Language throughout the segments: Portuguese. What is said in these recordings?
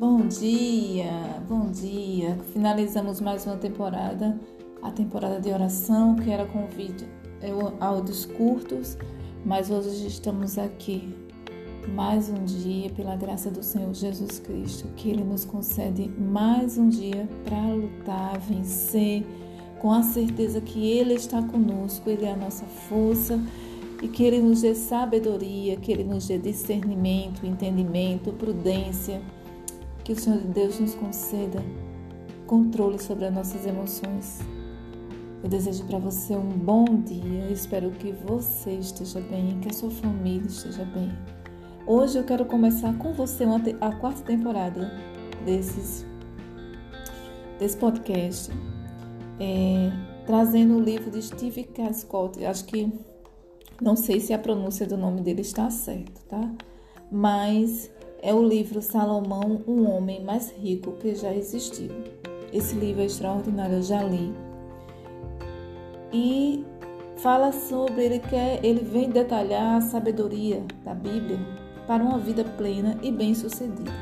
Bom dia, bom dia. Finalizamos mais uma temporada, a temporada de oração, que era convite áudios curtos, mas hoje estamos aqui mais um dia pela graça do Senhor Jesus Cristo, que Ele nos concede mais um dia para lutar, vencer, com a certeza que Ele está conosco, Ele é a nossa força e que Ele nos dê sabedoria, que Ele nos dê discernimento, entendimento, prudência, que o Senhor Deus nos conceda controle sobre as nossas emoções. Eu desejo para você um bom dia. Espero que você esteja bem, que a sua família esteja bem. Hoje eu quero começar com você a quarta temporada desses, desse podcast, é, trazendo o livro de Steve K. Scott. Acho que não sei se a pronúncia do nome dele está certa, tá? Mas é o livro Salomão, um homem mais rico que já existiu. Esse livro é extraordinário, eu já li. E fala sobre ele quer, ele vem detalhar a sabedoria da Bíblia para uma vida plena e bem-sucedida.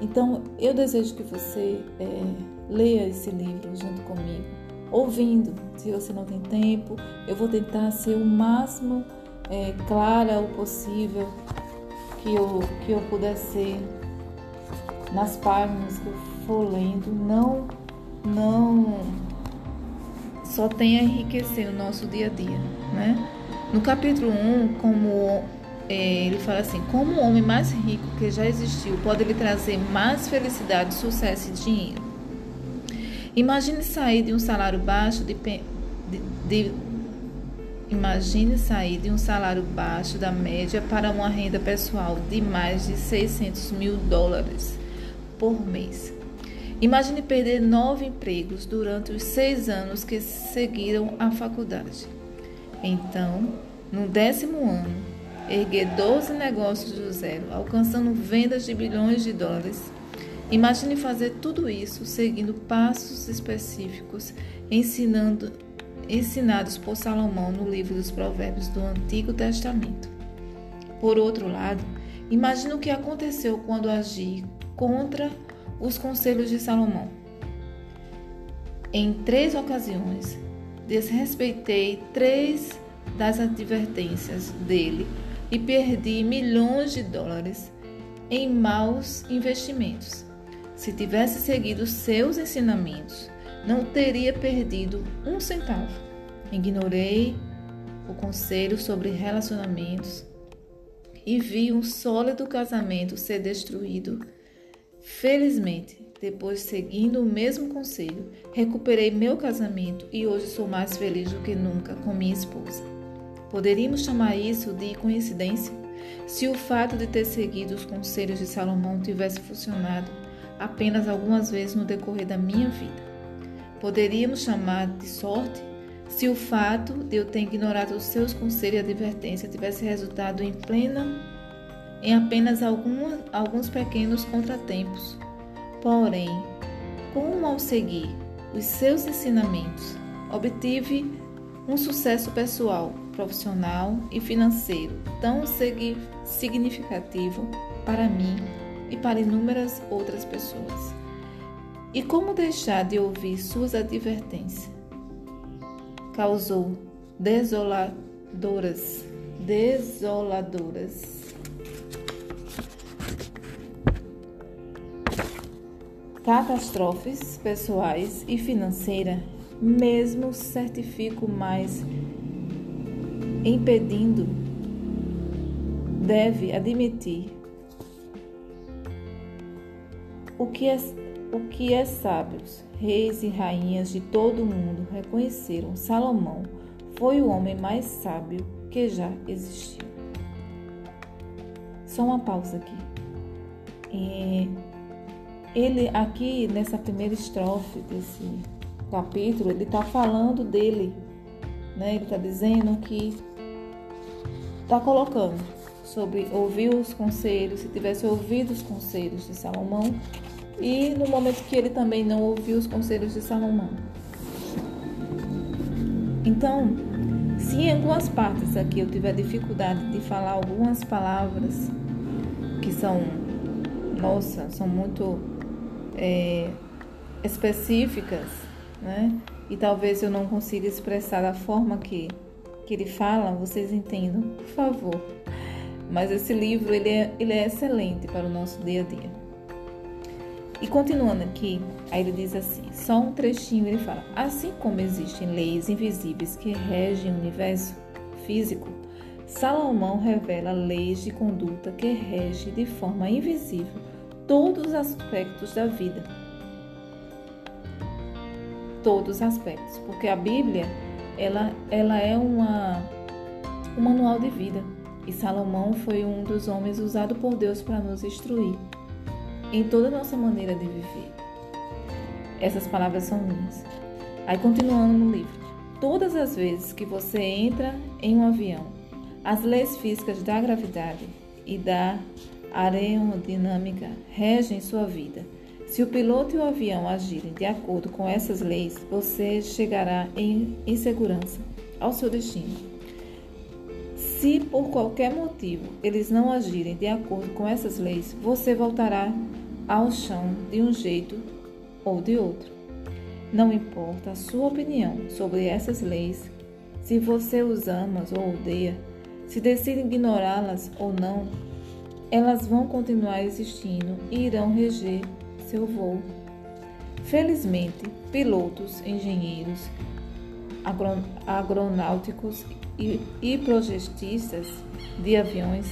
Então, eu desejo que você é, leia esse livro junto comigo ouvindo. Se você não tem tempo, eu vou tentar ser o máximo é, clara o possível que eu, que eu puder ser nas páginas que eu for lendo. Não, não só tem a enriquecer o nosso dia a dia, né? No capítulo 1, como é, ele fala assim: como o homem mais rico que já existiu pode lhe trazer mais felicidade, sucesso e dinheiro? Imagine sair de um salário baixo de, de, de Imagine sair de um salário baixo da média para uma renda pessoal de mais de 600 mil dólares por mês. Imagine perder nove empregos durante os seis anos que seguiram a faculdade. Então, no décimo ano, erguer 12 negócios do zero, alcançando vendas de bilhões de dólares Imagine fazer tudo isso seguindo passos específicos, ensinando, ensinados por Salomão no livro dos Provérbios do Antigo Testamento. Por outro lado, imagine o que aconteceu quando agi contra os conselhos de Salomão. Em três ocasiões, desrespeitei três das advertências dele e perdi milhões de dólares em maus investimentos. Se tivesse seguido seus ensinamentos, não teria perdido um centavo. Ignorei o conselho sobre relacionamentos e vi um sólido casamento ser destruído. Felizmente, depois seguindo o mesmo conselho, recuperei meu casamento e hoje sou mais feliz do que nunca com minha esposa. Poderíamos chamar isso de coincidência? Se o fato de ter seguido os conselhos de Salomão tivesse funcionado, apenas algumas vezes no decorrer da minha vida. Poderíamos chamar de sorte se o fato de eu ter ignorado os seus conselhos e advertência tivesse resultado em plena em apenas alguma, alguns pequenos contratempos. Porém, como ao seguir os seus ensinamentos, obtive um sucesso pessoal, profissional e financeiro tão significativo para mim e para inúmeras outras pessoas. E como deixar de ouvir suas advertências? Causou desoladoras, desoladoras. Catástrofes pessoais e financeiras, mesmo certifico mais impedindo, deve admitir o que é, o que é sábios, reis e rainhas de todo o mundo reconheceram Salomão foi o homem mais sábio que já existiu. Só uma pausa aqui. É, ele aqui nessa primeira estrofe desse capítulo, ele está falando dele, né? Ele está dizendo que está colocando sobre ouvir os conselhos, se tivesse ouvido os conselhos de Salomão, e no momento que ele também não ouviu os conselhos de Salomão. Então, se em algumas partes aqui eu tiver dificuldade de falar algumas palavras que são nossa, são muito é, específicas, né? E talvez eu não consiga expressar da forma que, que ele fala, vocês entendam, por favor. Mas esse livro ele é, ele é excelente para o nosso dia a dia. E continuando aqui, aí ele diz assim, só um trechinho, ele fala: assim como existem leis invisíveis que regem o universo físico, Salomão revela leis de conduta que regem de forma invisível todos os aspectos da vida. Todos os aspectos, porque a Bíblia ela, ela é uma, um manual de vida e Salomão foi um dos homens usado por Deus para nos instruir em toda a nossa maneira de viver. Essas palavras são minhas. Aí continuando no livro. Todas as vezes que você entra em um avião, as leis físicas da gravidade e da aerodinâmica regem sua vida. Se o piloto e o avião agirem de acordo com essas leis, você chegará em, em segurança ao seu destino. Se por qualquer motivo eles não agirem de acordo com essas leis, você voltará ao chão de um jeito ou de outro. Não importa a sua opinião sobre essas leis, se você os ama ou odeia, se decide ignorá-las ou não, elas vão continuar existindo e irão reger seu voo. Felizmente, pilotos, engenheiros, agronáuticos e, e projetistas de aviões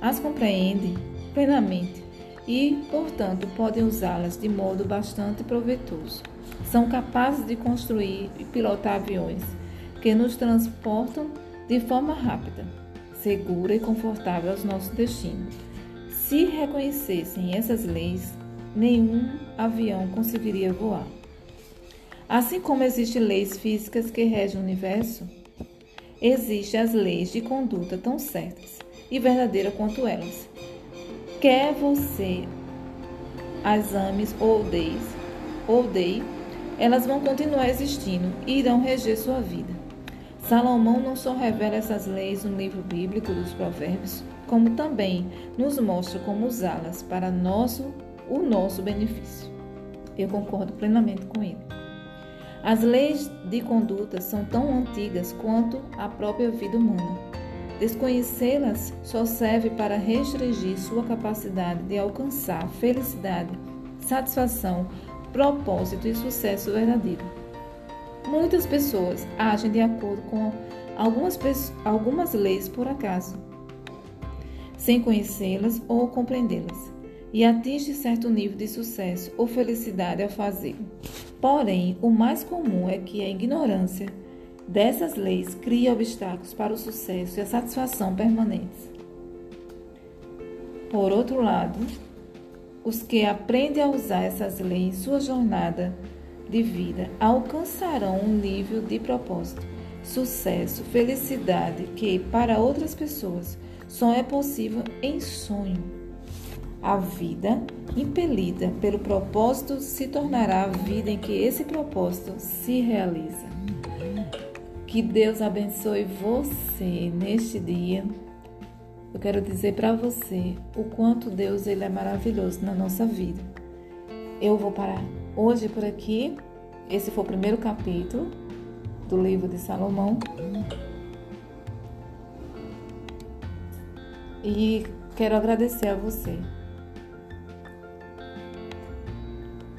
as compreendem plenamente e, portanto, podem usá-las de modo bastante proveitoso. São capazes de construir e pilotar aviões que nos transportam de forma rápida, segura e confortável aos nossos destinos. Se reconhecessem essas leis, nenhum avião conseguiria voar. Assim como existem leis físicas que regem o universo, existem as leis de conduta tão certas e verdadeiras quanto elas. Quer você as ames ou odeies, odeie, elas vão continuar existindo e irão reger sua vida. Salomão não só revela essas leis no livro bíblico dos Provérbios, como também nos mostra como usá-las para nosso, o nosso benefício. Eu concordo plenamente com ele. As leis de conduta são tão antigas quanto a própria vida humana. Desconhecê-las só serve para restringir sua capacidade de alcançar felicidade, satisfação, propósito e sucesso verdadeiro. Muitas pessoas agem de acordo com algumas, algumas leis por acaso, sem conhecê-las ou compreendê-las, e atingem certo nível de sucesso ou felicidade ao fazê-lo. Porém, o mais comum é que a ignorância dessas leis cria obstáculos para o sucesso e a satisfação permanentes. Por outro lado, os que aprendem a usar essas leis em sua jornada de vida alcançarão um nível de propósito, sucesso, felicidade que, para outras pessoas, só é possível em sonho. A vida, impelida pelo propósito, se tornará a vida em que esse propósito se realiza. Que Deus abençoe você neste dia. Eu quero dizer para você o quanto Deus ele é maravilhoso na nossa vida. Eu vou parar hoje por aqui. Esse foi o primeiro capítulo do livro de Salomão. E quero agradecer a você